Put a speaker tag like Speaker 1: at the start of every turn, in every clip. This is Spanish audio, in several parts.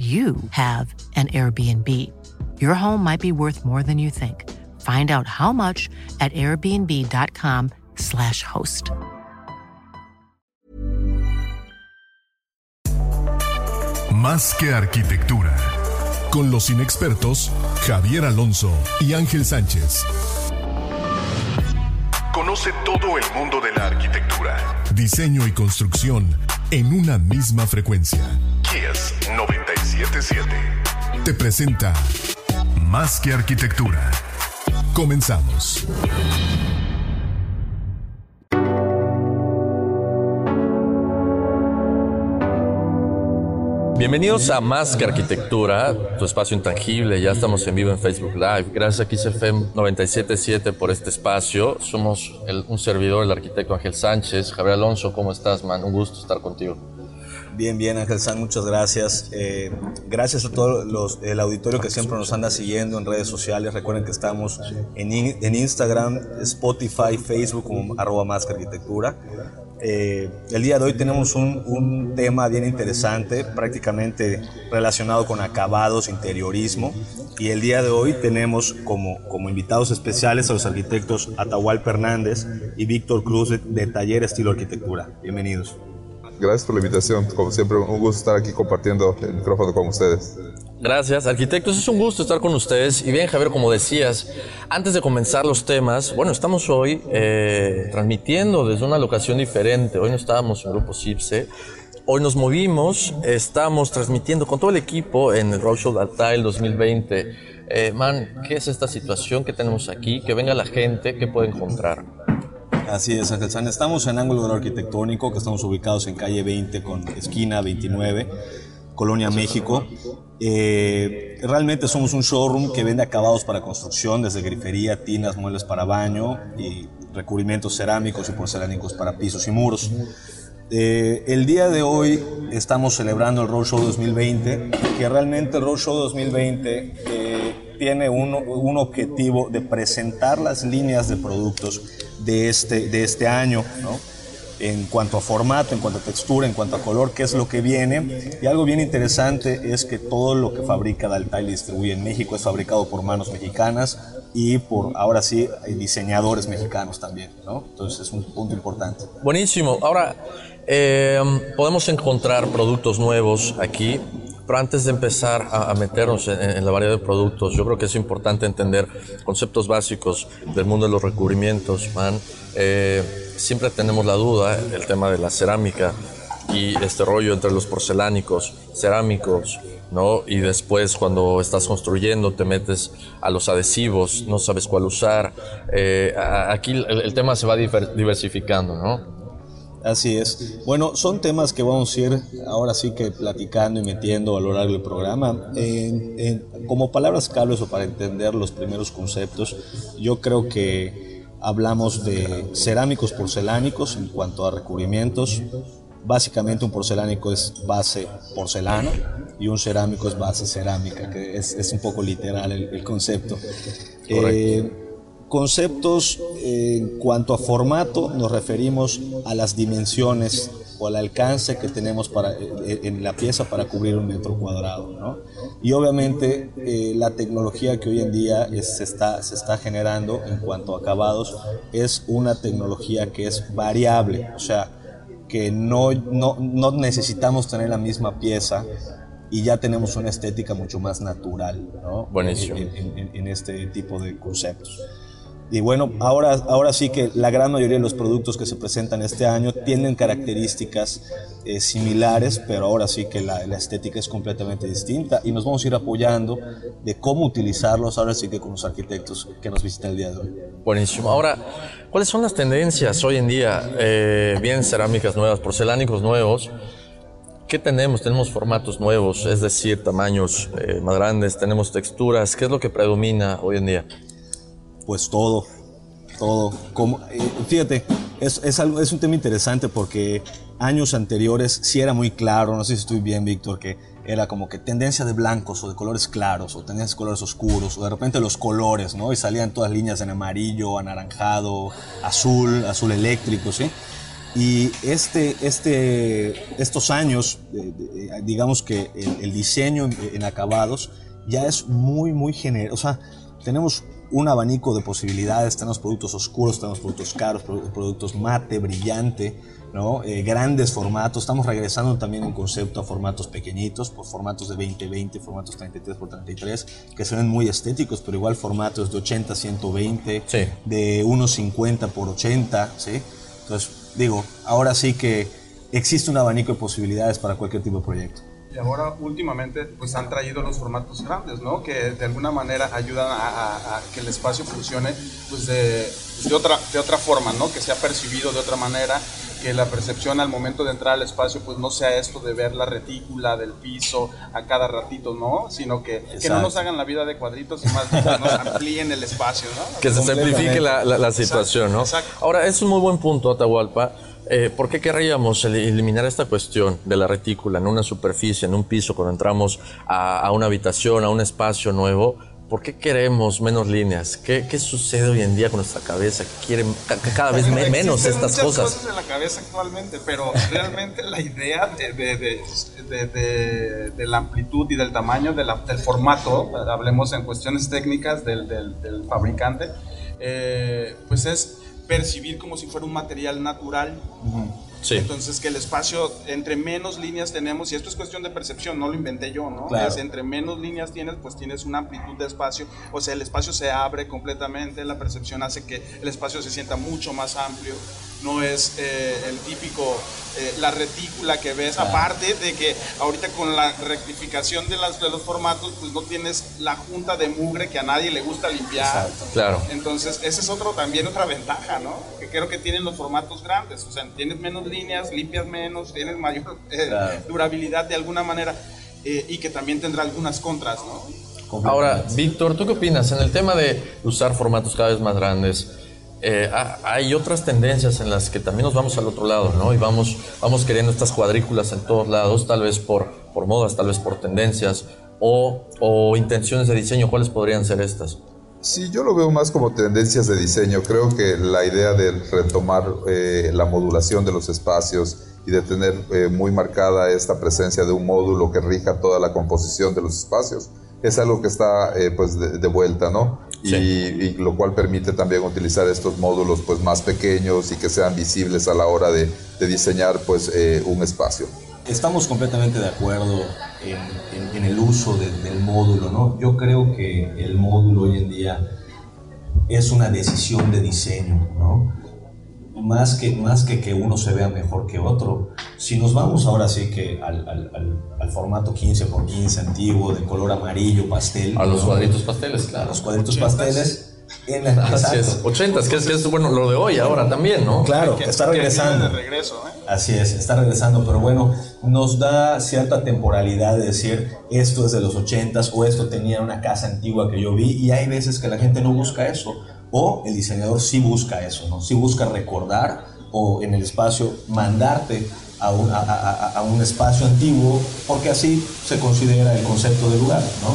Speaker 1: you have an Airbnb. Your home might be worth more than you think. Find out how much at airbnb.com/slash host.
Speaker 2: Más que arquitectura. Con los inexpertos Javier Alonso y Ángel Sánchez. Conoce todo el mundo de la arquitectura, diseño y construcción en una misma frecuencia. Kies 977 te presenta Más que arquitectura. Comenzamos.
Speaker 3: Bienvenidos a Más que Arquitectura, tu espacio intangible. Ya estamos en vivo en Facebook Live. Gracias a XFM 977 por este espacio. Somos un servidor, el arquitecto Ángel Sánchez. Javier Alonso, ¿cómo estás, man? Un gusto estar contigo.
Speaker 4: Bien, bien, Ángel San, muchas gracias. Eh, gracias a todo los, el auditorio que siempre nos anda siguiendo en redes sociales. Recuerden que estamos en, en Instagram, Spotify, Facebook como arroba más que arquitectura. Eh, el día de hoy tenemos un, un, tema bien interesante, prácticamente relacionado con acabados, interiorismo. Y el día de hoy tenemos como, como invitados especiales a los arquitectos Atahual Fernández y Víctor Cruz de, de Taller Estilo Arquitectura. Bienvenidos.
Speaker 5: Gracias por la invitación. Como siempre, un gusto estar aquí compartiendo el micrófono con ustedes.
Speaker 3: Gracias, arquitectos. Es un gusto estar con ustedes. Y bien, Javier, como decías, antes de comenzar los temas, bueno, estamos hoy eh, transmitiendo desde una locación diferente. Hoy no estábamos en Grupo CIPSE. Hoy nos movimos, estamos transmitiendo con todo el equipo en el Roadshow Datail 2020. Eh, man, ¿qué es esta situación que tenemos aquí? Que venga la gente, ¿qué puede encontrar?
Speaker 4: Así es, Ángel San. Estamos en Ángulo Arquitectónico, que estamos ubicados en calle 20 con esquina 29, Colonia México. Eh, realmente somos un showroom que vende acabados para construcción, desde grifería, tinas, muebles para baño y recubrimientos cerámicos y porcelánicos para pisos y muros. Eh, el día de hoy estamos celebrando el Roadshow 2020, que realmente el Roadshow 2020 eh, tiene un, un, objetivo de presentar las líneas de productos de este, de este año, ¿no? En cuanto a formato, en cuanto a textura, en cuanto a color, qué es lo que viene. Y algo bien interesante es que todo lo que fabrica Daltail y distribuye en México es fabricado por manos mexicanas y por, ahora sí, diseñadores mexicanos también, ¿no? Entonces es un punto importante.
Speaker 3: Buenísimo. Ahora, eh, podemos encontrar productos nuevos aquí pero antes de empezar a, a meternos en, en, la variedad de productos, yo creo que es importante entender conceptos básicos del mundo de los recubrimientos, man. Eh, siempre tenemos la duda, el tema de la cerámica y este rollo entre los porcelánicos, cerámicos, ¿no? Y después cuando estás construyendo te metes a los adhesivos, no sabes cuál usar. Eh, aquí el, el, tema se va diversificando, ¿no?
Speaker 4: Así es. Bueno, son temas que vamos a ir ahora sí que platicando y metiendo a lo largo del programa. En, en, como palabras claves o para entender los primeros conceptos, yo creo que hablamos de cerámicos porcelánicos en cuanto a recubrimientos. Básicamente un porcelánico es base porcelana y un cerámico es base cerámica, que es, es un poco literal el, el concepto. Eh, Conceptos en cuanto a formato, nos referimos a las dimensiones o al alcance que tenemos para, en la pieza para cubrir un metro cuadrado. ¿no? Y obviamente eh, la tecnología que hoy en día es, se, está, se está generando en cuanto a acabados es una tecnología que es variable, o sea, que no, no, no necesitamos tener la misma pieza y ya tenemos una estética mucho más natural ¿no?
Speaker 3: Buenísimo.
Speaker 4: En, en, en, este tipo de conceptos. Y bueno, ahora, ahora sí que la gran mayoría de los productos que se presentan este año tienen características eh, similares, pero ahora sí que la, estética es completamente distinta y nos vamos a ir apoyando de cómo utilizarlos ahora sí que con los arquitectos que nos visitan el día de hoy.
Speaker 3: Buenísimo. Ahora, ¿cuáles son las tendencias hoy en día? Eh, bien cerámicas nuevas, porcelánicos nuevos ¿Qué tenemos? Tenemos formatos nuevos, es decir, tamaños eh, más grandes, tenemos texturas. ¿Qué es lo que predomina hoy en día?
Speaker 4: Pues todo, todo. Como, eh, fíjate, es, es, es un tema interesante porque años anteriores sí era muy claro, no sé si estoy bien, Víctor, que era como que tendencia de blancos o de colores claros o tendencia de colores oscuros o de repente los colores, ¿no? Y salían todas líneas en amarillo, anaranjado, azul, azul eléctrico, ¿sí? Y este, este, estos años, digamos que el, diseño en, acabados ya es muy, muy generoso. O sea, tenemos un abanico de posibilidades, tenemos productos oscuros, tenemos productos caros, productos mate, brillante, ¿no? Eh, grandes formatos. Estamos regresando también en concepto a formatos pequeñitos, por formatos de 20-20, formatos 33 x 33, que se ven muy estéticos, pero igual formatos de 80 120, de 1.50 x 80, ¿sí? Entonces, digo, ahora sí que existe un abanico de posibilidades para cualquier tipo de proyecto.
Speaker 6: Y ahora últimamente pues han traído los formatos grandes, ¿no? Que de alguna manera ayudan a, que el espacio funcione pues de, de, otra, de otra forma, ¿no? Que sea percibido de otra manera, que la percepción al momento de entrar al espacio pues no sea esto de ver la retícula del piso a cada ratito, ¿no? Sino que, que no nos hagan la vida de cuadritos y más bien nos amplíen el espacio, ¿no?
Speaker 3: Que se simplifique la, la, situación, ¿no? Ahora, es un muy buen punto, Atahualpa eh, ¿Por qué querríamos eliminar esta cuestión de la retícula en una superficie, en un piso, cuando entramos a, una habitación, a un espacio nuevo? ¿Por qué queremos menos líneas? ¿Qué, ¿Qué, sucede hoy en día con nuestra cabeza? Quieren cada vez menos estas
Speaker 6: muchas
Speaker 3: cosas.
Speaker 6: cosas en la cabeza actualmente, pero realmente la idea de, de, de, de, la amplitud y del tamaño del formato, hablemos en cuestiones técnicas del, del, del fabricante, eh, pues es percibir como si fuera un material natural. Entonces, que el espacio, entre menos líneas tenemos, y esto es cuestión de percepción, no lo inventé yo, ¿no? Es, entre menos líneas tienes, pues tienes una amplitud de espacio, o sea, el espacio se abre completamente, la percepción hace que el espacio se sienta mucho más amplio no es eh, el típico, eh, la retícula que ves, aparte de que ahorita con la rectificación de, las, de los formatos, pues no tienes la junta de mugre que a nadie le gusta limpiar.
Speaker 3: Claro.
Speaker 6: Entonces, esa es otro, también otra ventaja, ¿no? Que creo que tienen los formatos grandes, o sea, tienes menos líneas, limpias menos, tienes mayor eh, durabilidad de alguna manera y que también tendrá algunas contras, ¿no?
Speaker 3: Ahora, Víctor, ¿tú qué opinas en el tema de usar formatos cada vez más grandes? Eh, hay otras tendencias en las que también nos vamos al otro lado, ¿no? Y vamos, vamos queriendo estas cuadrículas en todos lados, tal vez por, por modas, tal vez por tendencias o, o intenciones de diseño. ¿Cuáles podrían ser estas?
Speaker 5: Sí, yo lo veo más como tendencias de diseño. Creo que la idea de retomar eh, la modulación de los espacios y de tener eh, muy marcada esta presencia de un módulo que rija toda la composición de los espacios es algo que está pues de, vuelta, ¿no? y, lo cual permite también utilizar estos módulos pues más pequeños y que sean visibles a la hora de, diseñar pues eh, un espacio.
Speaker 4: Estamos completamente de acuerdo en, el uso del módulo, ¿no? Yo creo que el módulo hoy en día es una decisión de diseño, ¿no? más que, más que que uno se vea mejor que otro. Si nos vamos ahora sí que al, al, al, formato 15 por 15 antiguo, de color amarillo, pastel.
Speaker 3: A los cuadritos pasteles, claro. A
Speaker 4: los cuadritos pasteles.
Speaker 3: En la, Así es, 80, que es, que es bueno lo de hoy ahora también, ¿no?
Speaker 4: Claro, está regresando.
Speaker 6: regreso, ¿eh?
Speaker 4: Así es, está regresando, pero bueno, nos da cierta temporalidad de decir esto es de los 80 o esto tenía una casa antigua que yo vi y hay veces que la gente no busca eso o el diseñador sí busca eso, ¿no? Sí busca recordar o en el espacio mandarte a un, a, un espacio antiguo, porque así se considera el concepto de lugar, ¿no?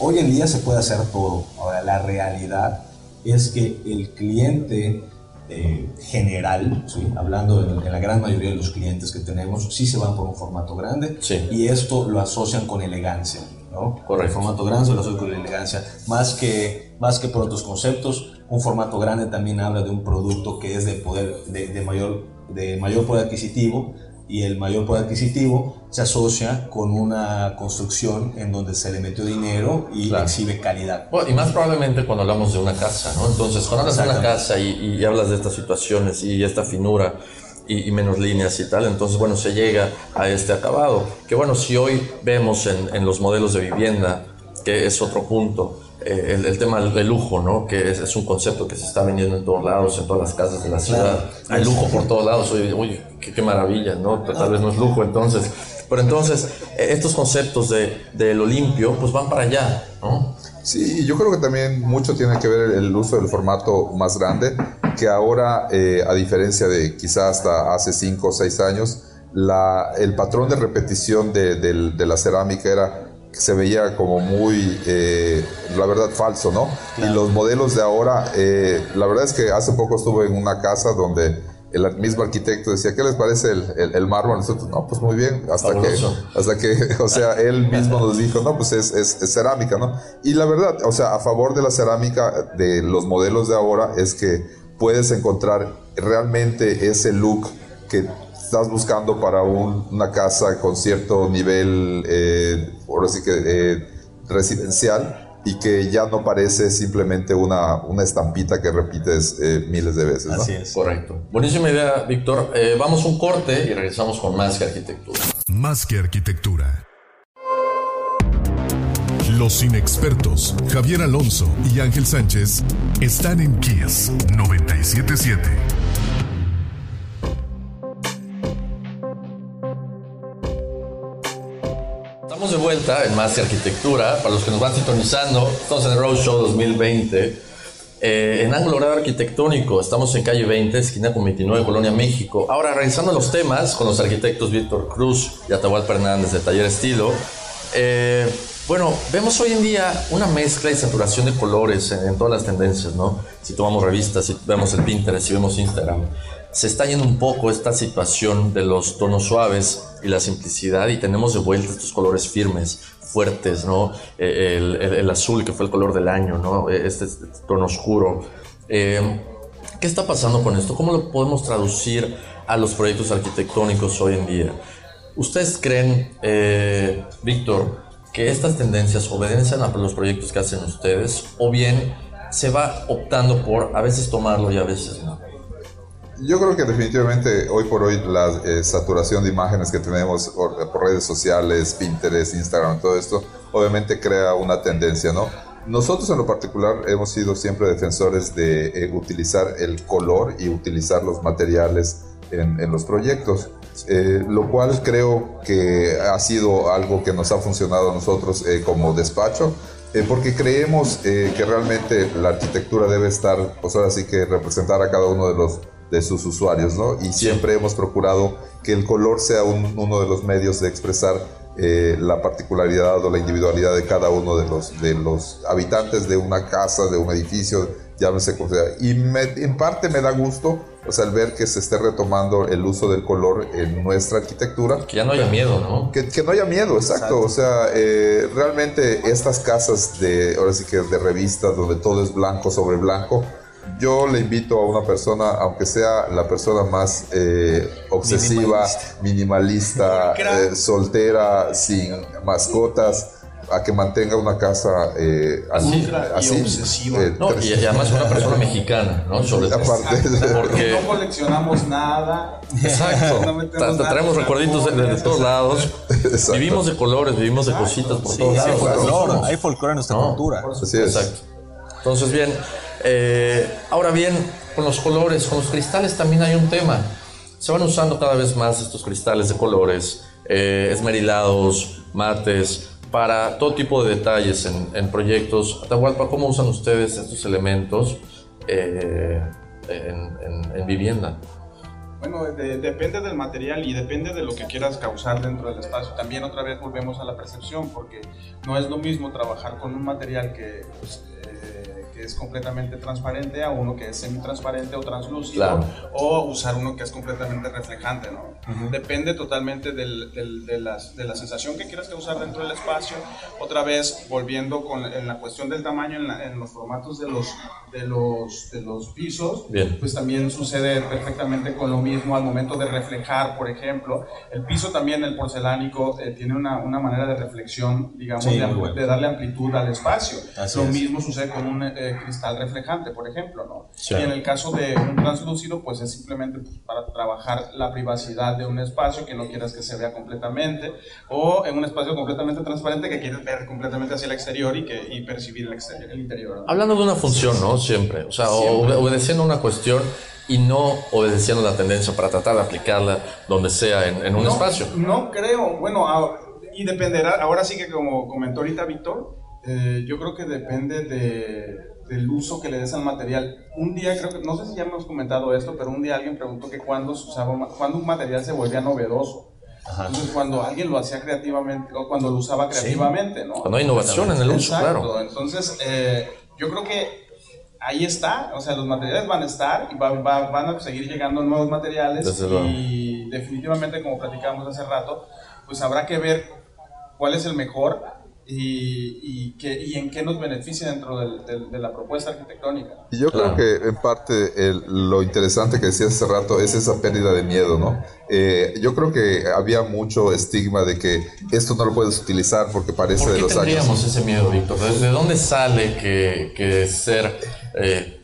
Speaker 4: Hoy en día se puede hacer todo. Ahora, la realidad es que el cliente eh, general, hablando en, la gran mayoría de los clientes que tenemos, sí se van por un formato grande y esto lo asocian con elegancia. ¿no? El formato grande lo asocian con elegancia. Más que, más que por otros conceptos, un formato grande también habla de un producto que es de poder, de, mayor, de mayor poder adquisitivo y el mayor poder adquisitivo se asocia con una construcción en donde se le metió dinero y exhibe calidad.
Speaker 3: y más probablemente cuando hablamos de una casa, ¿no? Entonces, cuando hablas de una casa y, hablas de estas situaciones y esta finura y, menos líneas y tal, entonces, bueno, se llega a este acabado. Que bueno, si hoy vemos en, en los modelos de vivienda, que es otro punto, eh, el, tema del lujo, ¿no? Que es, un concepto que se está vendiendo en todos lados, en todas las casas de la ciudad. Hay lujo por todos lados. Oye, qué, maravilla, ¿no? Tal vez no es lujo entonces. Pero entonces, e, estos conceptos de, de lo limpio, pues van para allá, ¿no?
Speaker 5: Sí, yo creo que también mucho tiene que ver el uso del formato más grande, que ahora, eh, a diferencia de quizás hasta hace 5 o 6 años, la, el patrón de repetición de, de, la cerámica era se veía como muy, eh, la verdad, falso, ¿no? Y los modelos de ahora, eh, la verdad es que hace poco estuve en una casa donde el mismo arquitecto decía, ¿qué les parece el, el, mármol? Nosotros, no, pues muy bien, hasta que, hasta que, o sea, él mismo nos dijo, no, pues es, es, cerámica, ¿no? Y la verdad, o sea, a favor de la cerámica, de los modelos de ahora, es que puedes encontrar realmente ese look que estás buscando para una casa con cierto nivel, eh, ahora sí que eh, residencial, y que ya no parece simplemente una, una estampita que repites eh, miles de veces.
Speaker 3: Así es. Correcto. Buenísima idea, Víctor. Eh, vamos un corte y regresamos con más que arquitectura.
Speaker 2: Más que arquitectura. Los inexpertos, Javier Alonso y Ángel Sánchez, están en Kies 977.
Speaker 3: Estamos de vuelta en Más Arquitectura. Para los que nos van sintonizando, estamos en el Roadshow 2020. Eh, en ángulo horario arquitectónico, estamos en calle 20, esquina con 29, Colonia, México. Ahora, realizando los temas con los arquitectos Víctor Cruz y Atahualpa Hernández de Taller Estilo. Eh, bueno, vemos hoy en día una mezcla y saturación de colores en, en, todas las tendencias, ¿no? Si tomamos revistas, si vemos el Pinterest, si vemos Instagram se está yendo un poco esta situación de los tonos suaves y la simplicidad y tenemos de vuelta estos colores firmes, fuertes, ¿no? Eh, el, azul que fue el color del año, ¿no? E, este, este, tono oscuro. Eh, ¿Qué está pasando con esto? ¿Cómo lo podemos traducir a los proyectos arquitectónicos hoy en día? ¿Ustedes creen, eh, Víctor, que estas tendencias obedecen a los proyectos que hacen ustedes o bien se va optando por a veces tomarlo y a veces no?
Speaker 5: Yo creo que definitivamente hoy por hoy la eh, saturación de imágenes que tenemos por, redes sociales, Pinterest, Instagram, todo esto, obviamente crea una tendencia, ¿no? Nosotros en lo particular hemos sido siempre defensores de eh, utilizar el color y utilizar los materiales en, en los proyectos, eh, lo cual creo que ha sido algo que nos ha funcionado a nosotros como despacho, porque creemos que realmente la arquitectura debe estar, pues ahora sí que representar a cada uno de los de sus usuarios, ¿no? Y siempre hemos procurado que el color sea uno de los medios de expresar eh, la particularidad o la individualidad de cada uno de los, de los habitantes de una casa, de un edificio, llámese como sea. Y en parte me da gusto, o sea, el ver que se esté retomando el uso del color en nuestra arquitectura.
Speaker 3: Que ya no haya miedo, ¿no?
Speaker 5: Que, que no haya miedo, exacto. O sea, eh, realmente estas casas de, ahora sí que de revistas donde todo es blanco sobre blanco, yo le invito a una persona, aunque sea la persona más eh, obsesiva, minimalista, eh, soltera, sin mascotas, a que mantenga una casa eh, así,
Speaker 6: así obsesiva.
Speaker 3: y, además una persona mexicana, ¿no? Sobre
Speaker 5: Aparte,
Speaker 6: porque no coleccionamos nada.
Speaker 3: Exacto. no traemos recuerditos de, todos lados. Vivimos de colores, vivimos de cositas por todos lados.
Speaker 4: Hay folclore en nuestra cultura.
Speaker 5: Así es.
Speaker 3: Exacto. Entonces, bien, eh, ahora bien, con los colores, con los cristales también hay un tema. Se van usando cada vez más estos cristales de colores, eh, esmerilados, mates, para todo tipo de detalles en, proyectos. Atahualpa, ¿cómo usan ustedes estos elementos eh, en, vivienda?
Speaker 6: Bueno, depende del material y depende de lo que quieras causar dentro del espacio. También otra vez volvemos a la percepción, porque no es lo mismo trabajar con un material que pues, es completamente transparente a uno que es semi-transparente o translúcido o usar uno que es completamente reflejante, ¿no? Depende totalmente del, de, la, de, la, sensación que quieras causar dentro del espacio. Otra vez, volviendo con en la cuestión del tamaño en, los formatos de los, de los, de los pisos, pues también sucede perfectamente con lo mismo al momento de reflejar, por ejemplo. El piso también, el porcelánico, eh, tiene una, una, manera de reflexión, digamos, de, darle amplitud al espacio. lo mismo sucede con un... Eh, cristal reflejante, por ejemplo, ¿no? Y en el caso de un translúcido, pues es simplemente pues, para trabajar la privacidad de un espacio que no quieras que se vea completamente, o en un espacio completamente transparente que quieres ver completamente hacia el exterior y, que, y percibir el, exterior, el interior.
Speaker 3: Hablando de una función, ¿no? Siempre, o sea, obedeciendo una cuestión y no obedeciendo la tendencia para tratar de aplicarla donde sea en, un espacio.
Speaker 6: No creo, bueno, y dependerá, ahora sí que como comentó ahorita Víctor, eh, yo creo que depende de, del uso que le des al material. Un día creo que, no sé si ya hemos comentado esto, pero un día alguien preguntó que cuándo, se usaba, cuándo un material se volvía novedoso. Entonces, cuando alguien lo hacía creativamente, o cuando lo usaba creativamente, ¿no?
Speaker 3: Cuando hay innovación en el uso, claro.
Speaker 6: Entonces, eh, yo creo que ahí está, o sea, los materiales van a estar y van a seguir llegando nuevos materiales y definitivamente, como platicábamos hace rato, pues habrá que ver cuál es el mejor y, y, en qué nos beneficia dentro de la propuesta arquitectónica.
Speaker 5: Y yo creo que en parte lo interesante que decías hace rato es esa pérdida de miedo, ¿no? Eh, yo creo que había mucho estigma de que esto no lo puedes utilizar porque parece de los años.
Speaker 3: tendríamos ese miedo, Víctor? ¿De dónde sale que, que ser... Eh,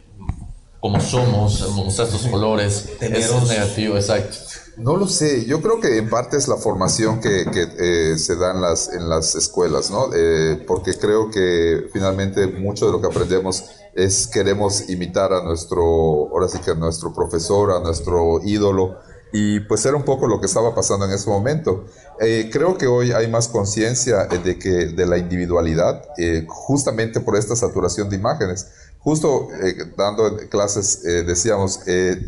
Speaker 3: como somos, mostrar estos colores, eso es negativo, exacto.
Speaker 5: No lo sé, yo creo que en parte es la formación que, eh, se da en las, en las escuelas, ¿no? Eh, porque creo que finalmente mucho de lo que aprendemos es queremos imitar a nuestro, ahora sí que a nuestro profesor, a nuestro ídolo, y pues era un poco lo que estaba pasando en ese momento. Eh, creo que hoy hay más conciencia de, que, de la individualidad, justamente por esta saturación de imágenes. Justo dando clases decíamos,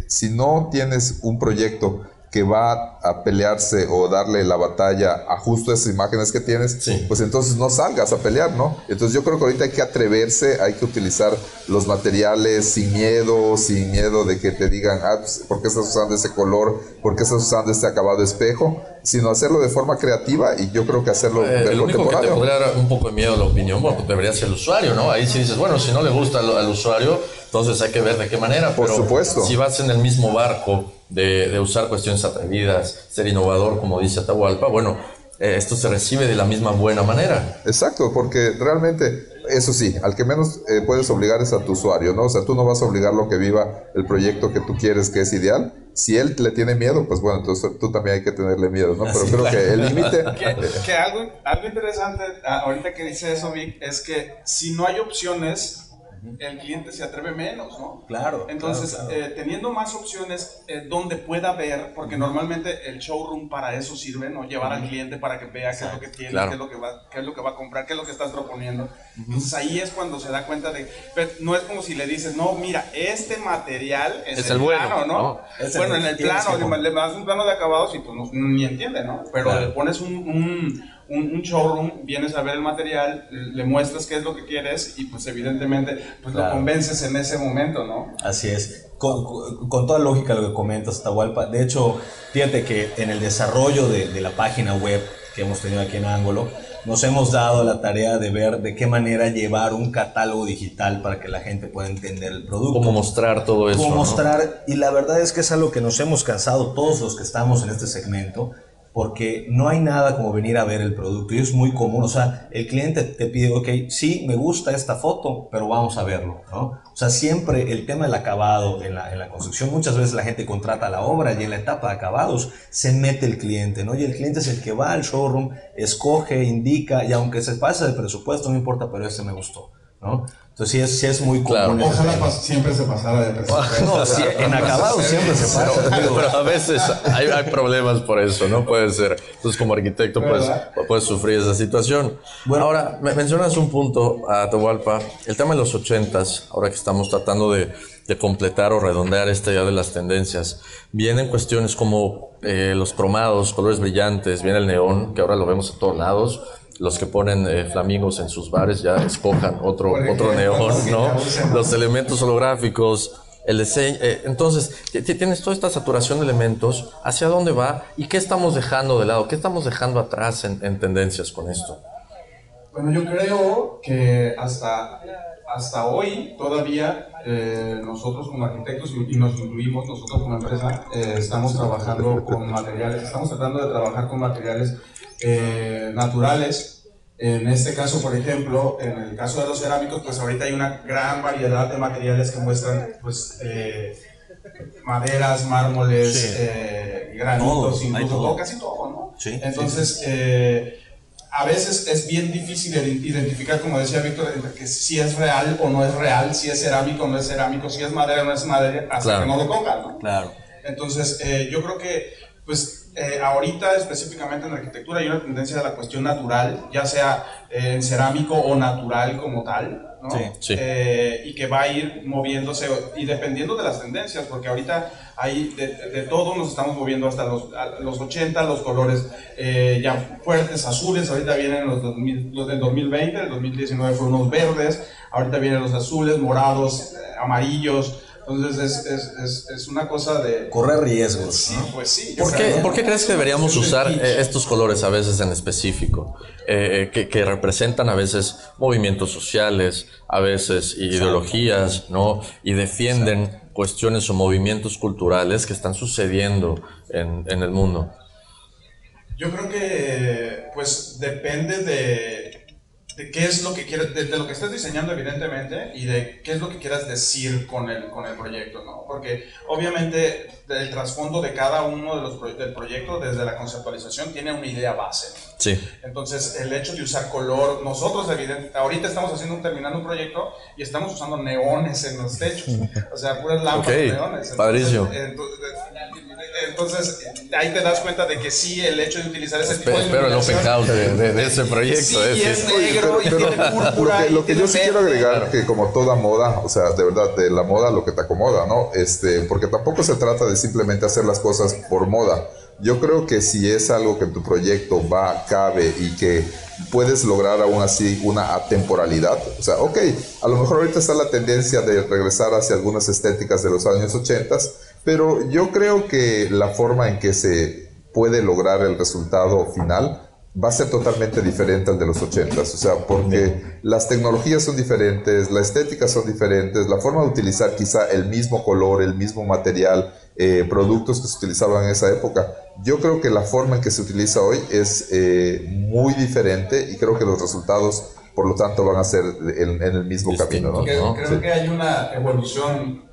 Speaker 5: si no tienes un proyecto que va a pelearse o darle la batalla a justo esas imágenes que tienes, pues entonces no salgas a pelear, ¿no? Entonces yo creo que ahorita hay que atreverse, hay que utilizar los materiales sin miedo, sin miedo de que te digan, ah, pues, ¿por qué estás usando ese color? ¿Por qué estás usando este acabado espejo? Sino hacerlo de forma creativa y yo creo que hacerlo
Speaker 3: eh, de El único que te podría dar un poco de miedo la opinión, bueno, pues debería ser el usuario, ¿no? Ahí sí dices, bueno, si no le gusta al, usuario, entonces hay que ver de qué manera.
Speaker 5: Por supuesto.
Speaker 3: Si vas en el mismo barco de, usar cuestiones atrevidas, ser innovador, como dice Atahualpa, bueno, eh, esto se recibe de la misma buena manera.
Speaker 5: Exacto, porque realmente, eso sí, al que menos eh, puedes obligar es a tu usuario, ¿no? O sea, tú no vas a obligarlo a que viva el proyecto que tú quieres que es ideal. Si él le tiene miedo, pues bueno, entonces tú también hay que tenerle miedo, ¿no? Pero creo que el límite...
Speaker 6: que, algo, algo interesante, ah, ahorita que dice eso, Vic, es que si no hay opciones, el cliente se atreve menos, ¿no?
Speaker 4: Claro.
Speaker 6: Entonces, eh, teniendo más opciones eh, donde pueda ver, porque normalmente el showroom para eso sirve, ¿no? Llevar al cliente para que vea qué es lo que tiene, qué, es lo que va, qué es lo que va a comprar, qué es lo que estás proponiendo. Entonces ahí es cuando se da cuenta de, no es como si le dices, no, mira, este material es, el, plano, ¿no? bueno, en el plano, le das un plano de acabados y pues ni entiende, ¿no? Pero le pones un un, showroom, vienes a ver el material, le muestras qué es lo que quieres y pues evidentemente pues lo convences en ese momento, ¿no?
Speaker 4: Así es. Con, con, toda lógica lo que comentas, Tahualpa. De hecho, fíjate que en el desarrollo de, de la página web que hemos tenido aquí en Ángulo, nos hemos dado la tarea de ver de qué manera llevar un catálogo digital para que la gente pueda entender el producto.
Speaker 3: Cómo mostrar todo eso.
Speaker 4: Cómo mostrar, y la verdad es que es algo que nos hemos cansado todos los que estamos en este segmento, porque no hay nada como venir a ver el producto y es muy común, o sea, el cliente te pide, ok, sí, me gusta esta foto, pero vamos a verlo, ¿no? O sea, siempre el tema del acabado en la, en la construcción, muchas veces la gente contrata la obra y en la etapa de acabados se mete el cliente, ¿no? Y el cliente es el que va al showroom, escoge, indica, y aunque se pase de presupuesto, no importa, pero ese me gustó, ¿no? Entonces sí es, sí es muy
Speaker 6: común. Ojalá siempre se pasara de presupuesto.
Speaker 4: No, en acabado siempre se pasa.
Speaker 3: Pero, a veces hay, hay, problemas por eso, ¿no? Puede ser. Entonces como arquitecto pues, puedes sufrir esa situación. Bueno, ahora, me mencionas un punto, a Atahualpa, el tema de los ochentas, ahora que estamos tratando de, de completar o redondear esta idea de las tendencias. Vienen cuestiones como eh, los cromados, colores brillantes, viene el neón, que ahora lo vemos a todos lados los que ponen eh, flamingos en sus bares ya escojan otro, otro neón, ¿no? Los elementos holográficos, el diseño. Eh, entonces, tienes toda esta saturación de elementos, ¿hacia dónde va? ¿Y qué estamos dejando de lado? ¿Qué estamos dejando atrás en, tendencias con esto?
Speaker 6: Bueno, yo creo que hasta, hasta hoy todavía eh, nosotros como arquitectos y, nos incluimos, nosotros como empresa, estamos trabajando con materiales, estamos tratando de trabajar con materiales eh, naturales. En este caso, por ejemplo, en el caso de los cerámicos, pues ahorita hay una gran variedad de materiales que muestran, pues, eh, maderas, mármoles, eh, granitos, incluso todo. casi todo, ¿no? Entonces, a veces es bien difícil identificar, como decía Víctor, que si es real o no es real, si es cerámico o no es cerámico, si es madera o no es madera, hasta que no lo pongan, ¿no?
Speaker 3: Claro.
Speaker 6: Entonces, eh, yo creo que, pues, eh, ahorita específicamente en arquitectura hay una tendencia de la cuestión natural, ya sea eh, en cerámico o natural como tal, ¿no?
Speaker 3: Sí,
Speaker 6: y que va a ir moviéndose y dependiendo de las tendencias, porque ahorita hay de, de todo, nos estamos moviendo hasta los, los 80, los colores ya fuertes, azules, ahorita vienen los, los del 2020, el 2019 fueron unos verdes, ahorita vienen los azules, morados, amarillos, entonces es, es, es, una cosa de...
Speaker 4: Correr riesgos.
Speaker 6: Sí, pues sí.
Speaker 3: ¿Por qué, ¿Por qué, crees que deberíamos usar eh, estos colores a veces en específico? Eh, que, que, representan a veces movimientos sociales, a veces ideologías, ¿no? Y defienden cuestiones o movimientos culturales que están sucediendo en, en el mundo.
Speaker 6: Yo creo que, pues, depende de de qué es lo que quieres, de, lo que estás diseñando evidentemente y de qué es lo que quieras decir con el, con el proyecto, ¿no? Porque obviamente el trasfondo de cada uno de los del proyecto desde la conceptualización tiene una idea base.
Speaker 3: Sí.
Speaker 6: Entonces el hecho de usar color, nosotros evidentemente, ahorita estamos haciendo terminando un proyecto y estamos usando neones en los techos, o sea, puras lámparas
Speaker 3: okay.
Speaker 6: neones.
Speaker 3: Padrísimo.
Speaker 6: Entonces, ahí te das cuenta de que sí, el hecho de utilizar ese tipo de
Speaker 3: Pero el open house de, de, ese proyecto.
Speaker 6: Sí, es, es negro y tiene púrpura.
Speaker 5: Lo que, lo que yo sí quiero agregar, que como toda moda, o sea, de verdad, de la moda lo que te acomoda, ¿no? Este, porque tampoco se trata de simplemente hacer las cosas por moda. Yo creo que si es algo que en tu proyecto va, cabe y que puedes lograr aún así una atemporalidad, o sea, ok, a lo mejor ahorita está la tendencia de regresar hacia algunas estéticas de los años 80, pero yo creo que la forma en que se puede lograr el resultado final va a ser totalmente diferente al de los 80 o sea, porque las tecnologías son diferentes, la estética son diferentes, la forma de utilizar quizá el mismo color, el mismo material, eh, productos que se utilizaban en esa época. Yo creo que la forma en que se utiliza hoy es eh, muy diferente y creo que los resultados, por lo tanto, van a ser en, el mismo camino. ¿no?
Speaker 6: Creo, que hay una evolución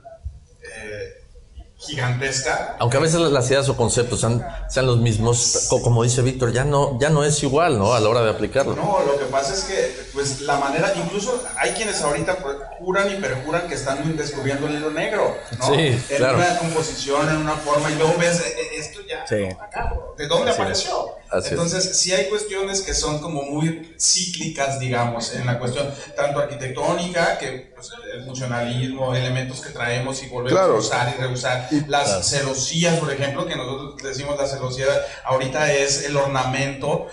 Speaker 6: gigantesca.
Speaker 3: Aunque a veces las ideas o conceptos sean, sean los mismos, como dice Víctor, ya no, ya no es igual, ¿no? A la hora de aplicarlo.
Speaker 6: No, lo que pasa es que, pues, la manera, incluso hay quienes ahorita juran y perjuran que están descubriendo el hilo negro, ¿no?
Speaker 3: Sí,
Speaker 6: en una composición, en una forma, y luego ves, eh, esto ya, sí. ¿de dónde apareció? Entonces, sí hay cuestiones que son como muy cíclicas, digamos, en la cuestión tanto arquitectónica, que pues, el funcionalismo, elementos que traemos y volvemos a usar y reusar. Las celosías, por ejemplo, que nosotros decimos la celosía, ahorita es el ornamento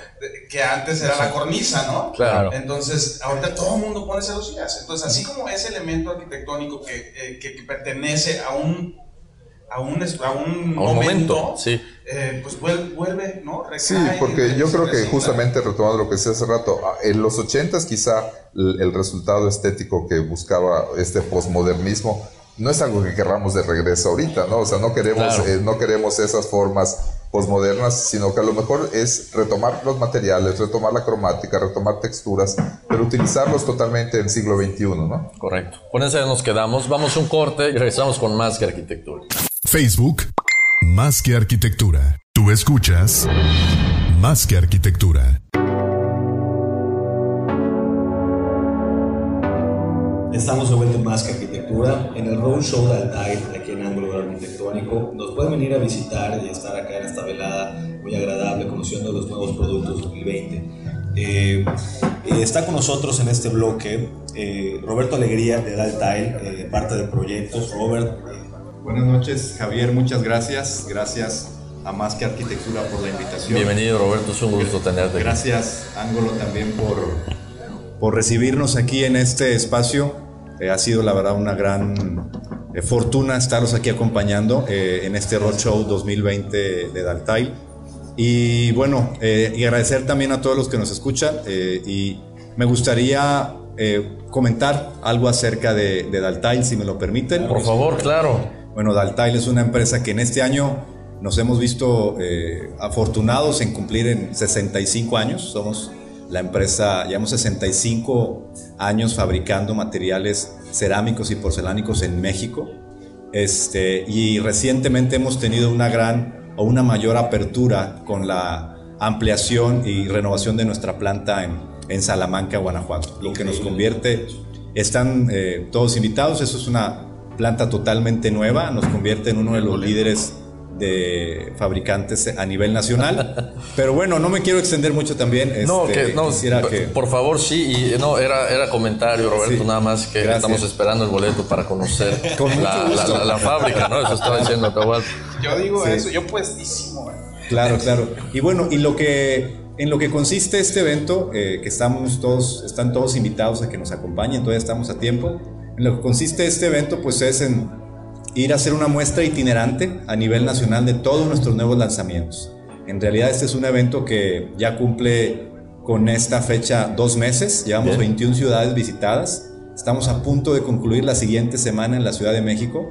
Speaker 6: que antes era la cornisa, ¿no?
Speaker 3: Claro.
Speaker 6: Entonces, ahorita todo el mundo pone celosías. Entonces, así como ese elemento arquitectónico que, eh, que pertenece a un a un, a un, momento,
Speaker 3: sí.
Speaker 6: Eh, pues vuelve, ¿no?
Speaker 5: sí, porque yo creo que justamente retomando lo que decía hace rato, ah, en los ochentas quizá el, resultado estético que buscaba este posmodernismo no es algo que querramos de regreso ahorita, ¿no? O sea, no queremos, eh, no queremos esas formas posmodernas, sino que a lo mejor es retomar los materiales, retomar la cromática, retomar texturas, pero utilizarlos totalmente en el siglo XXI, ¿no?
Speaker 3: Correcto. Con eso nos quedamos. Vamos a un corte y regresamos con más que arquitectura.
Speaker 2: Facebook, más que arquitectura. Tú escuchas más que arquitectura.
Speaker 4: Estamos de vuelta en Más que Arquitectura, en el Roadshow de Altair, aquí en Ángulo Arquitectónico. Nos pueden venir a visitar y estar acá en esta velada muy agradable, conociendo los nuevos productos 2020. Eh, eh, está con nosotros en este bloque eh, Roberto Alegría de Daltail, parte de proyectos. Robert.
Speaker 7: Buenas noches, Javier, muchas gracias. Gracias a Más que Arquitectura por la invitación.
Speaker 3: Bienvenido, Roberto, es un gusto tenerte.
Speaker 7: Gracias, Ángulo, también por, por recibirnos aquí en este espacio eh, ha sido la verdad una gran eh, fortuna estarlos aquí acompañando eh, en este Roadshow 2020 de Daltail. Y bueno, y agradecer también a todos los que nos escuchan. y me gustaría comentar algo acerca de, de Daltail, si me lo permiten.
Speaker 3: Por favor, claro.
Speaker 7: Bueno, Daltail es una empresa que en este año nos hemos visto afortunados en cumplir en 65 años. Somos la empresa, llevamos 65 años fabricando materiales cerámicos y porcelánicos en México. Este, y recientemente hemos tenido una gran o una mayor apertura con la ampliación y renovación de nuestra planta en, en Salamanca, Guanajuato, lo que nos convierte, están eh, todos invitados, eso es una planta totalmente nueva, nos convierte en uno de los líderes de fabricantes a nivel nacional. Pero bueno, no me quiero extender mucho también.
Speaker 3: no, este, que, no quisiera que... por favor, sí, y no, era, era comentario, Roberto, nada más que estamos esperando el boleto para conocer la, fábrica, ¿no? Eso estaba diciendo
Speaker 6: Yo digo eso, yo puestísimo.
Speaker 7: Claro, claro. Y bueno, y lo que en lo que consiste este evento, eh, que estamos todos, están todos invitados a que nos acompañen, todavía estamos a tiempo. Lo que consiste este evento, pues es en ir a hacer una muestra itinerante a nivel nacional de todos nuestros nuevos lanzamientos. En realidad este es un evento que ya cumple con esta fecha dos meses, llevamos 21 ciudades visitadas, estamos a punto de concluir la siguiente semana en la Ciudad de México.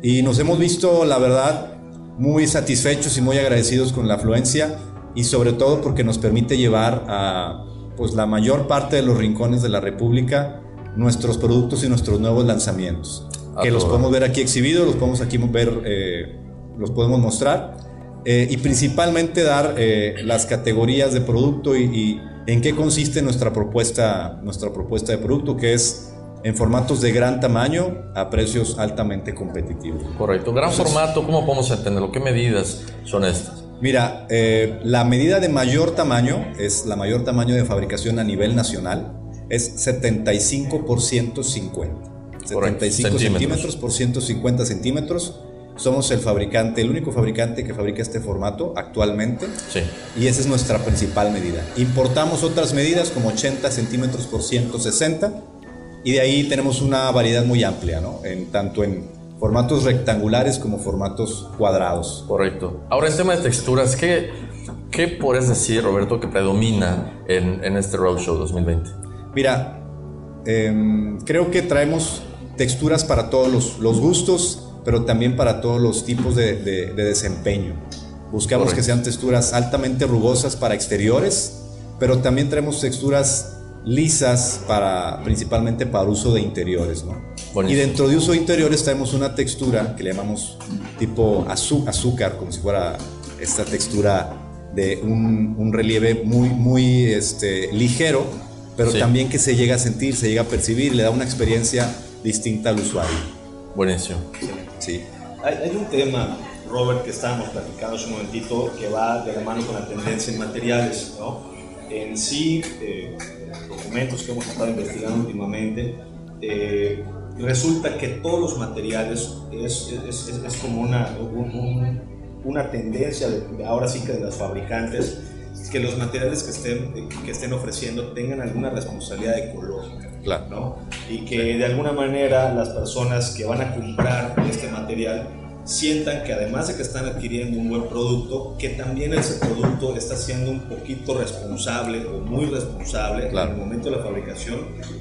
Speaker 7: Y nos hemos visto, la verdad, muy satisfechos y muy agradecidos con la afluencia y sobre todo porque nos permite llevar a pues, la mayor parte de los rincones de la República nuestros productos y nuestros nuevos lanzamientos que los podemos ver aquí exhibidos, los podemos aquí ver, eh, los podemos mostrar eh, y principalmente dar eh, las categorías de producto y, en qué consiste nuestra propuesta, nuestra propuesta de producto, que es en formatos de gran tamaño a precios altamente competitivos.
Speaker 3: Correcto. Gran formato, ¿cómo podemos entenderlo? ¿Qué medidas son estas?
Speaker 7: Mira, la medida de mayor tamaño es la mayor tamaño de fabricación a nivel nacional, es 75 por 150. 75 centímetros. por 150 centímetros. Somos el fabricante, el único fabricante que fabrica este formato actualmente. Sí. Y esa es nuestra principal medida. Importamos otras medidas como 80 centímetros por 160 y de ahí tenemos una variedad muy amplia, ¿no? En, tanto en formatos rectangulares como formatos cuadrados.
Speaker 3: Correcto. Ahora, en tema de texturas, ¿qué, qué puedes decir, Roberto, que predomina en, en este Roadshow 2020?
Speaker 7: Mira, em, creo que traemos texturas para todos los, gustos, pero también para todos los tipos de, desempeño. Buscamos que sean texturas altamente rugosas para exteriores, pero también tenemos texturas lisas para principalmente para uso de interiores, Y dentro de uso de interiores tenemos una textura que le llamamos tipo azúcar, como si fuera esta textura de un, relieve muy, muy este, ligero, pero también que se llega a sentir, se llega a percibir, le da una experiencia distinta al usuario.
Speaker 3: Buenísimo.
Speaker 4: Sí. Hay, un tema, Robert, que estábamos platicando hace un momentito, que va de la mano con la tendencia en materiales, ¿no? En sí, eh, documentos que hemos estado investigando últimamente, eh, resulta que todos los materiales es, es, es, como una, una tendencia, de, ahora sí que de los fabricantes, que los materiales que estén, que estén ofreciendo tengan alguna responsabilidad ecológica. Claro. ¿no? Y que de alguna manera las personas que van a comprar este material sientan que además de que están adquiriendo un buen producto, que también ese producto está siendo un poquito responsable o muy responsable en el momento de la fabricación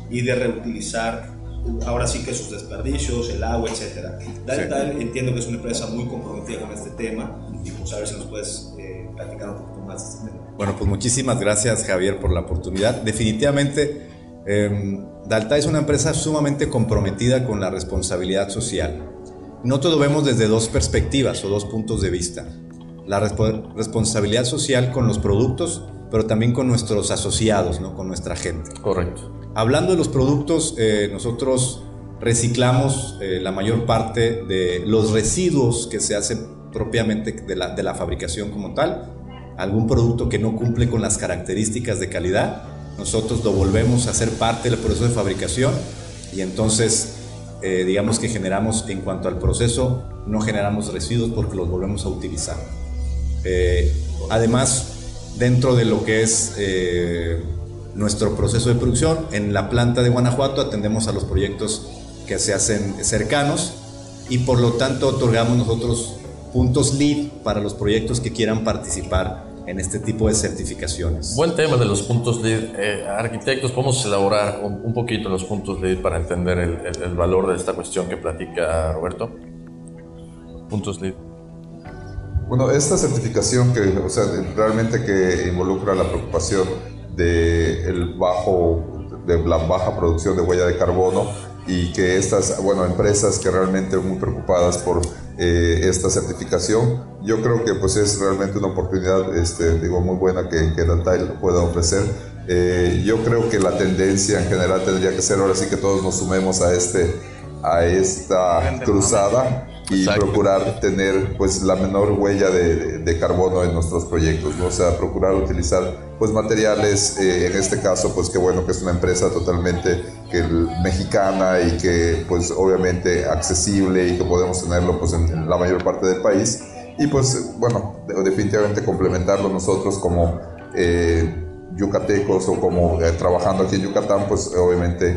Speaker 4: y de reutilizar ahora sí que sus desperdicios, el agua, etcétera. Tal, entiendo que es una empresa muy comprometida con este tema y pues a ver si nos puedes eh, platicar un poquito más de este tema.
Speaker 7: Bueno, pues muchísimas gracias Javier por la oportunidad. Definitivamente eh, Dalta es una empresa sumamente comprometida con la responsabilidad social. No todo vemos desde dos perspectivas o dos puntos de vista. La responsabilidad social con los productos, pero también con nuestros asociados, ¿no? con nuestra gente.
Speaker 3: Correcto.
Speaker 7: Hablando de los productos, eh, nosotros reciclamos eh, la mayor parte de los residuos que se hacen propiamente de la, de la fabricación como tal. Algún producto que no cumple con las características de calidad, nosotros lo volvemos a hacer parte del proceso de fabricación y entonces eh, digamos que generamos en cuanto al proceso, no generamos residuos porque los volvemos a utilizar. Eh, además, dentro de lo que es eh, nuestro proceso de producción, en la planta de Guanajuato atendemos a los proyectos que se hacen cercanos y por lo tanto otorgamos nosotros puntos lead para los proyectos que quieran participar en este tipo de certificaciones.
Speaker 3: Buen tema de los puntos lead. Eh, arquitectos, podemos elaborar un, poquito los puntos lead para entender el, valor de esta cuestión que platica Roberto. Puntos lead.
Speaker 5: Bueno, esta certificación que, o sea, realmente que involucra la preocupación de el bajo, de la baja producción de huella de carbono y que estas, bueno, empresas que realmente muy preocupadas por eh, esta certificación. Yo creo que pues es realmente una oportunidad este, digo, muy buena que, que pueda ofrecer. Eh, yo creo que la tendencia en general tendría que ser ahora sí que todos nos sumemos a, este, a esta cruzada y procurar tener pues la menor huella de, de, carbono en nuestros proyectos, ¿no? o sea, procurar utilizar pues materiales, eh, en este caso pues qué bueno que es una empresa totalmente que, mexicana y que pues obviamente accesible y que podemos tenerlo pues en la mayor parte del país y pues bueno, definitivamente complementarlo nosotros como eh, yucatecos o como eh, trabajando aquí en Yucatán pues obviamente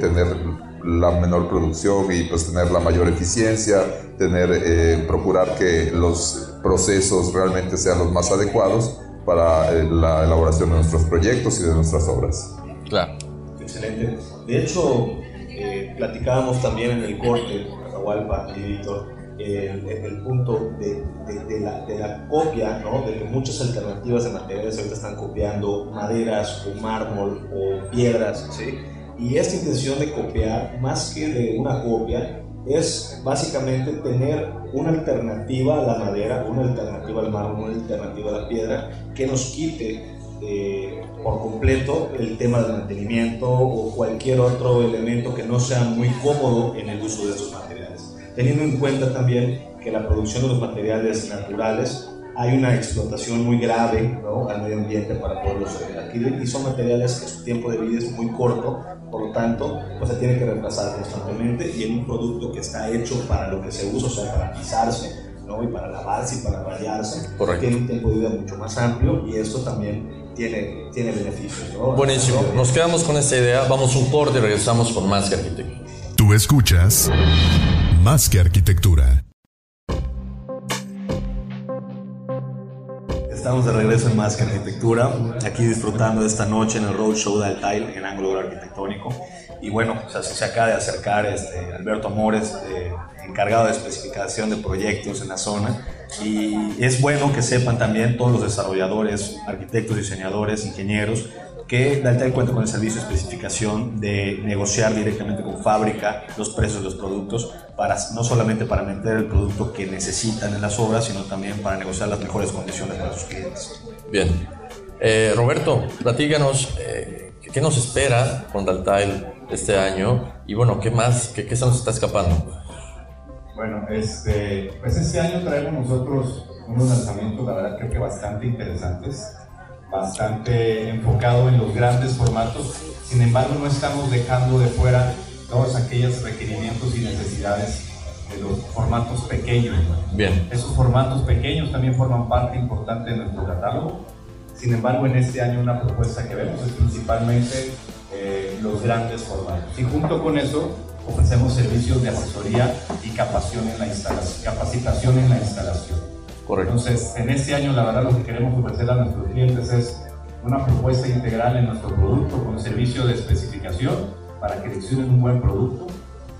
Speaker 5: tener la menor producción y pues tener la mayor eficiencia, tener, eh, procurar que los procesos realmente sean los más adecuados para eh, la elaboración de nuestros proyectos y de nuestras obras.
Speaker 3: Claro.
Speaker 4: Excelente. De hecho, eh, platicábamos también en el corte, Atahualpa y Víctor, el, el, punto de, de, la, de, la, copia, ¿no? de que muchas alternativas de materiales ahorita están copiando maderas o mármol o piedras, ¿sí? Y esta intención de copiar, más que de una copia, es básicamente tener una alternativa a la madera, una alternativa al mármol, una alternativa a la piedra, que nos quite eh, por completo el tema del mantenimiento o cualquier otro elemento que no sea muy cómodo en el uso de estos materiales. Teniendo en cuenta también que la producción de los materiales naturales hay una explotación muy grave ¿no? al medio ambiente para poderlos adquirir y son materiales que su tiempo de vida es muy corto, por lo tanto, pues se tiene que reemplazar constantemente y en un producto que está hecho para lo que se usa, o sea, para pisarse, ¿no? y para lavarse y para rayarse, tiene un tiempo de vida mucho más amplio y esto también tiene, tiene beneficios. ¿no?
Speaker 3: Buenísimo, nos quedamos con esta idea, vamos un corte y regresamos con más que arquitectura.
Speaker 2: Tú escuchas Más que arquitectura.
Speaker 4: Estamos de regreso en Más que Arquitectura, aquí disfrutando de esta noche en el Roadshow de Altair en Ángulo Arquitectónico. Y bueno, o sea, se acaba de acercar este, Alberto Amores, eh, encargado de especificación de proyectos en la zona. Y es bueno que sepan también todos los desarrolladores, arquitectos, diseñadores, ingenieros, que Daltair cuenta con el servicio de especificación de negociar directamente con fábrica los precios de los productos, para, no solamente para meter el producto que necesitan en las obras, sino también para negociar las mejores condiciones para sus clientes.
Speaker 3: Bien. Eh, Roberto, platíganos eh, qué nos espera con Daltail este año y bueno, ¿qué más? ¿Qué, qué se nos está escapando?
Speaker 7: Bueno, este, pues este año traemos nosotros unos lanzamientos, la verdad creo que bastante interesantes bastante enfocado en los grandes formatos. Sin embargo, no estamos dejando de fuera todos aquellos requerimientos y necesidades de los formatos pequeños.
Speaker 3: Bien.
Speaker 7: Esos formatos pequeños también forman parte importante de nuestro catálogo. Sin embargo, en este año una propuesta que vemos es principalmente eh, los grandes formatos. Y junto con eso ofrecemos servicios de asesoría y capacitación en la instalación. Capacitación en la instalación. Entonces, en este año, la verdad, lo que queremos ofrecer a nuestros clientes es una propuesta integral en nuestro producto con servicio de especificación para que seleccionen un buen producto,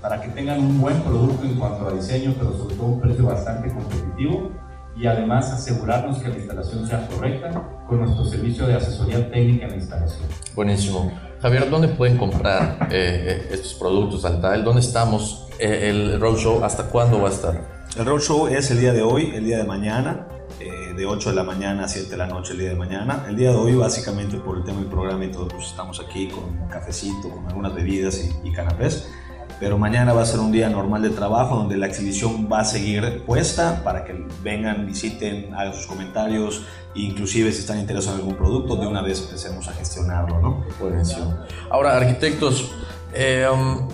Speaker 7: para que tengan un buen producto en cuanto a diseño, pero sobre todo un precio bastante competitivo y además asegurarnos que la instalación sea correcta con nuestro servicio de asesoría técnica en la instalación.
Speaker 3: Buenísimo. Javier, ¿dónde pueden comprar eh, estos productos Altael? ¿Dónde estamos? Eh, ¿El roadshow hasta cuándo va a estar?
Speaker 4: El roadshow es el día de hoy, el día de mañana, eh, de 8 de la mañana a 7 de la noche el día de mañana. El día de hoy, básicamente por el tema del programa y todo, pues estamos aquí con un cafecito, con algunas bebidas y, canapés. Pero mañana va a ser un día normal de trabajo donde la exhibición va a seguir puesta para que vengan, visiten, hagan sus comentarios, inclusive si están interesados en algún producto, de una vez empecemos a gestionarlo, ¿no?
Speaker 3: Buenísimo. Ahora, arquitectos, eh, um,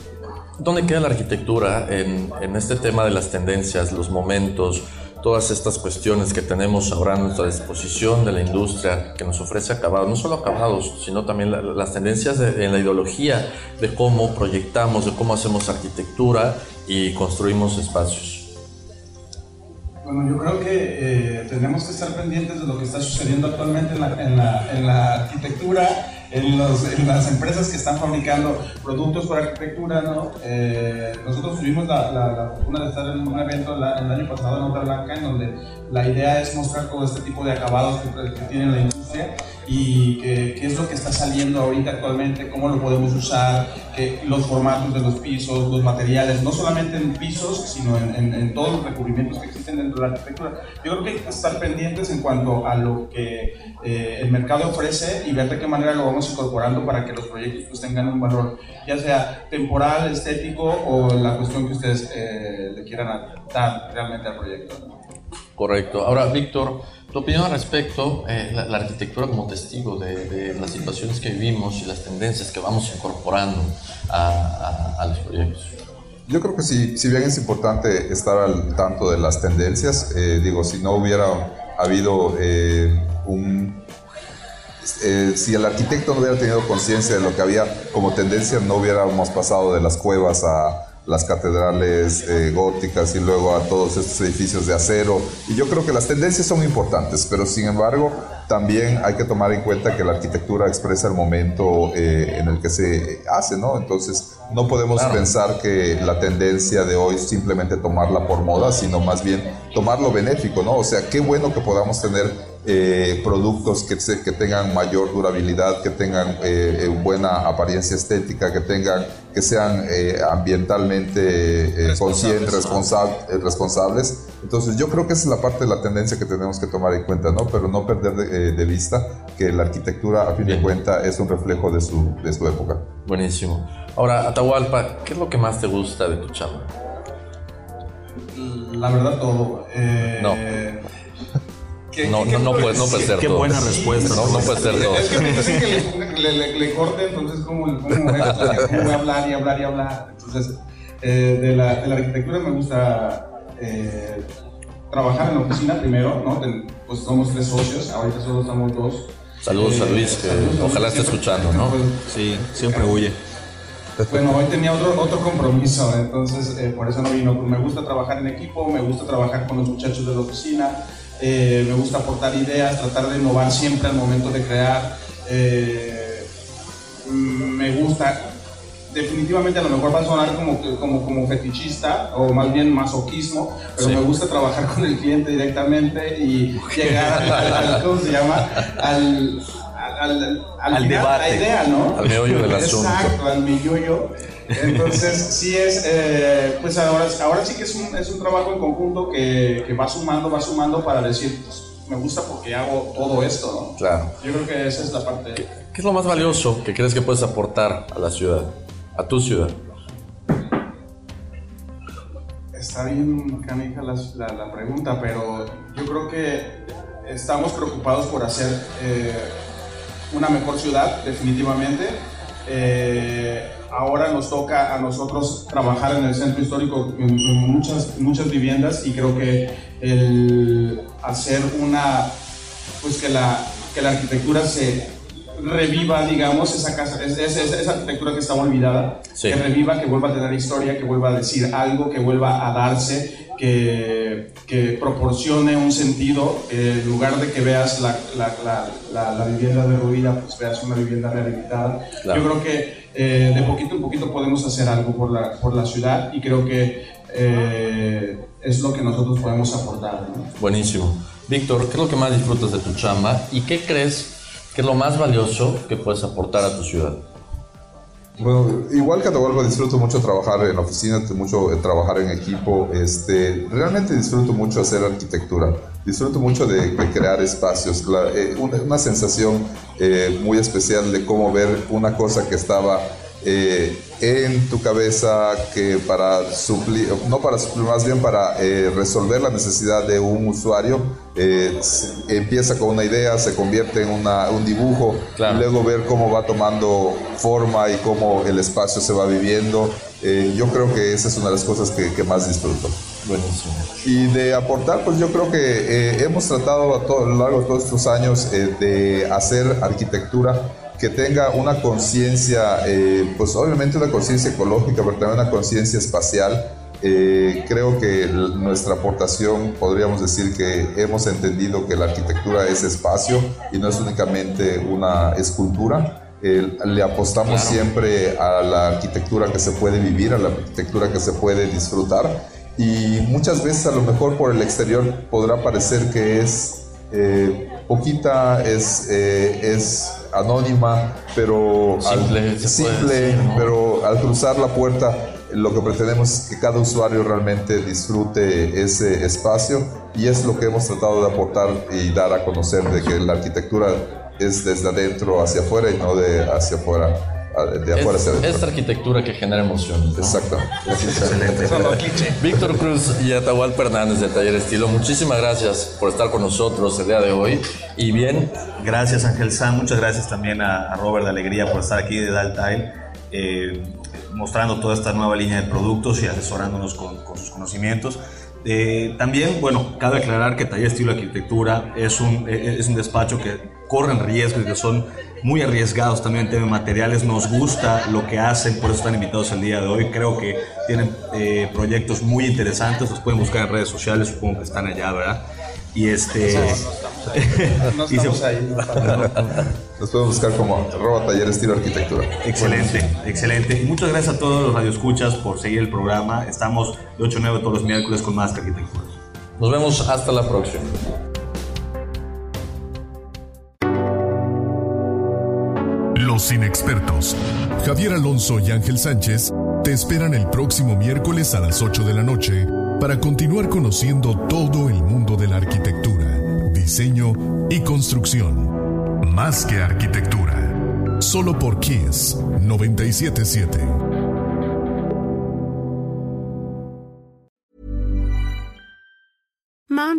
Speaker 3: ¿Dónde queda la arquitectura en, este tema de las tendencias, los momentos, todas estas cuestiones que tenemos ahora a nuestra disposición de la industria que nos ofrece acabados, no solo acabados, sino también las tendencias en la ideología de cómo proyectamos, de cómo hacemos arquitectura y construimos espacios?
Speaker 6: Bueno, yo creo que eh, tenemos que estar pendientes de lo que está sucediendo actualmente en la, en la, en la arquitectura en, las empresas que están fabricando productos para arquitectura, ¿no? Eh, nosotros tuvimos la, la, fortuna de estar en un evento el año pasado en Otra Blanca, en donde la idea es mostrar todo este tipo de acabados que, tiene la industria industria y qué, es lo que está saliendo ahorita actualmente, cómo lo podemos usar, los formatos de los pisos, los materiales, no solamente en pisos, sino en, todos los recubrimientos que existen dentro de la arquitectura. Yo creo que hay que estar pendientes en cuanto a lo que eh, el mercado ofrece y ver de qué manera lo vamos incorporando para que los proyectos pues, tengan un valor, ya sea temporal, estético o la cuestión que ustedes eh, le quieran dar realmente al proyecto.
Speaker 3: Correcto. Ahora, Víctor, tu opinión al respecto, eh, la, arquitectura como testigo de, las situaciones que vivimos y las tendencias que vamos incorporando a, los proyectos.
Speaker 5: Yo creo que sí, si bien es importante estar al tanto de las tendencias, eh, digo, si no hubiera habido eh, un... si el arquitecto no hubiera tenido conciencia de lo que había como tendencia, no hubiéramos pasado de las cuevas a, las catedrales eh, góticas y luego a todos estos edificios de acero. Y yo creo que las tendencias son importantes, pero sin embargo también hay que tomar en cuenta que la arquitectura expresa el momento eh, en el que se hace, ¿no? Entonces no podemos pensar que la tendencia de hoy simplemente tomarla por moda, sino más bien tomarlo benéfico, ¿no? O sea, qué bueno que podamos tener eh, productos que, que tengan mayor durabilidad, que tengan eh, eh, buena apariencia estética, que tengan que sean ambientalmente conscientes, responsables. Entonces yo creo que esa es la parte de la tendencia que tenemos que tomar en cuenta, ¿no? Pero no perder de, vista que la arquitectura, a fin de cuentas, es un reflejo de su, de su época.
Speaker 3: Buenísimo. Ahora, Atahualpa, ¿qué es lo que más te gusta de tu chamba?
Speaker 6: La verdad, todo.
Speaker 3: no no, no, no, puede, no puede ser
Speaker 4: Qué buena respuesta.
Speaker 3: No, no puede ser todo.
Speaker 6: Es que me dicen que le, le, le, corte, entonces, ¿cómo, cómo, voy a hablar y hablar y hablar? Entonces, eh, de, la, de, la, arquitectura me gusta eh, trabajar en la oficina primero, ¿no? pues somos tres socios, ahorita solo estamos dos.
Speaker 3: Saludos a eh, Luis, que ojalá esté escuchando, ¿no? Pues,
Speaker 4: sí, siempre huye.
Speaker 6: Bueno, hoy tenía otro, otro compromiso, entonces eh, por eso no vino. Me gusta trabajar en equipo, me gusta trabajar con los muchachos de la oficina, eh, me gusta aportar ideas, tratar de innovar siempre al momento de crear. Eh, me gusta, definitivamente a lo mejor va a sonar como, como, como fetichista o más bien masoquismo, pero me gusta trabajar con el cliente directamente y llegar al, ¿cómo se llama? Al, al, al, debate, la idea, ¿no?
Speaker 3: Al meollo del
Speaker 6: asunto. Exacto, al meollo entonces, sí es, eh, pues ahora, ahora sí que es un, es un trabajo en conjunto que, que, va sumando, va sumando para decir, pues, me gusta porque hago todo esto, ¿no?
Speaker 3: Claro.
Speaker 6: Yo creo que esa es la parte.
Speaker 3: ¿Qué, es lo más valioso que crees que puedes aportar a la ciudad, a tu ciudad?
Speaker 6: Está bien canija la, la, pregunta, pero yo creo que estamos preocupados por hacer eh, una mejor ciudad, definitivamente. Eh, ahora nos toca a nosotros trabajar en el centro histórico en, muchas, muchas viviendas y creo que el hacer una, pues que la, que la arquitectura se reviva, digamos, esa casa, esa, arquitectura que estaba olvidada, que reviva, que vuelva a tener historia, que vuelva a decir algo, que vuelva a darse, que, que proporcione un sentido, en lugar de que veas la, la, la, la vivienda derruida, pues veas una vivienda rehabilitada. Yo creo que eh, de poquito en poquito podemos hacer algo por la, por la ciudad y creo que eh, es lo que nosotros podemos aportar.
Speaker 3: Buenísimo. Víctor, ¿qué es lo que más disfrutas de tu chamba y qué crees que es lo más valioso que puedes aportar a tu ciudad?
Speaker 5: Bueno, igual que Atahualpa disfruto mucho trabajar en oficina, mucho trabajar en equipo. Este, realmente disfruto mucho hacer arquitectura. Disfruto mucho de, crear espacios. Eh, una, sensación eh, muy especial de cómo ver una cosa que estaba eh, en tu cabeza que para suplir, no para suplir, más bien para eh, resolver la necesidad de un usuario, eh, empieza con una idea, se convierte en un dibujo, y luego ver cómo va tomando forma y cómo el espacio se va viviendo. yo creo que esa es una de las cosas que, más disfruto.
Speaker 3: Buenísimo.
Speaker 5: Y de aportar, pues yo creo que hemos tratado a, todo, a lo largo de todos estos años de hacer arquitectura que tenga una conciencia, eh, pues obviamente una conciencia ecológica, pero también una conciencia espacial. Eh, creo que nuestra aportación, podríamos decir que hemos entendido que la arquitectura es espacio y no es únicamente una escultura. le apostamos siempre a la arquitectura que se puede vivir, a la arquitectura que se puede disfrutar. Y muchas veces a lo mejor por el exterior podrá parecer que es eh, poquita, es, eh, es anónima, pero
Speaker 3: simple,
Speaker 5: simple pero al cruzar la puerta lo que pretendemos es que cada usuario realmente disfrute ese espacio y es lo que hemos tratado de aportar y dar a conocer de que la arquitectura es desde adentro hacia afuera y no de hacia afuera de afuera
Speaker 3: es, Esta arquitectura que genera emoción.
Speaker 5: Exacto.
Speaker 3: excelente. Víctor Cruz y Atahualpa Fernández del Taller Estilo, muchísimas gracias por estar con nosotros el día de hoy. Y bien.
Speaker 4: Gracias Ángel San, muchas gracias también a, Robert de Alegría por estar aquí de Daltile, eh, mostrando toda esta nueva línea de productos y asesorándonos con, sus conocimientos. Eh, también, bueno, cabe aclarar que Taller Estilo Arquitectura es un, es un despacho que corren riesgos y que son muy arriesgados también en temas materiales. Nos gusta lo que hacen, por eso están invitados el día de hoy. Creo que tienen eh, proyectos muy interesantes, los pueden buscar en redes sociales, supongo que están allá, ¿verdad? Y este.
Speaker 5: No estamos ahí. Nos pueden buscar como arroba taller estilo arquitectura.
Speaker 4: Excelente, excelente. Muchas gracias a todos los radioescuchas por seguir el programa. Estamos de 8 a 9 todos los miércoles con más arquitectura.
Speaker 3: Nos vemos hasta la próxima.
Speaker 2: Los inexpertos, Javier Alonso y Ángel Sánchez, te esperan el próximo miércoles a las 8 de la noche para continuar conociendo todo el mundo de la arquitectura, diseño y construcción. Más que arquitectura. Solo por Kiss 977.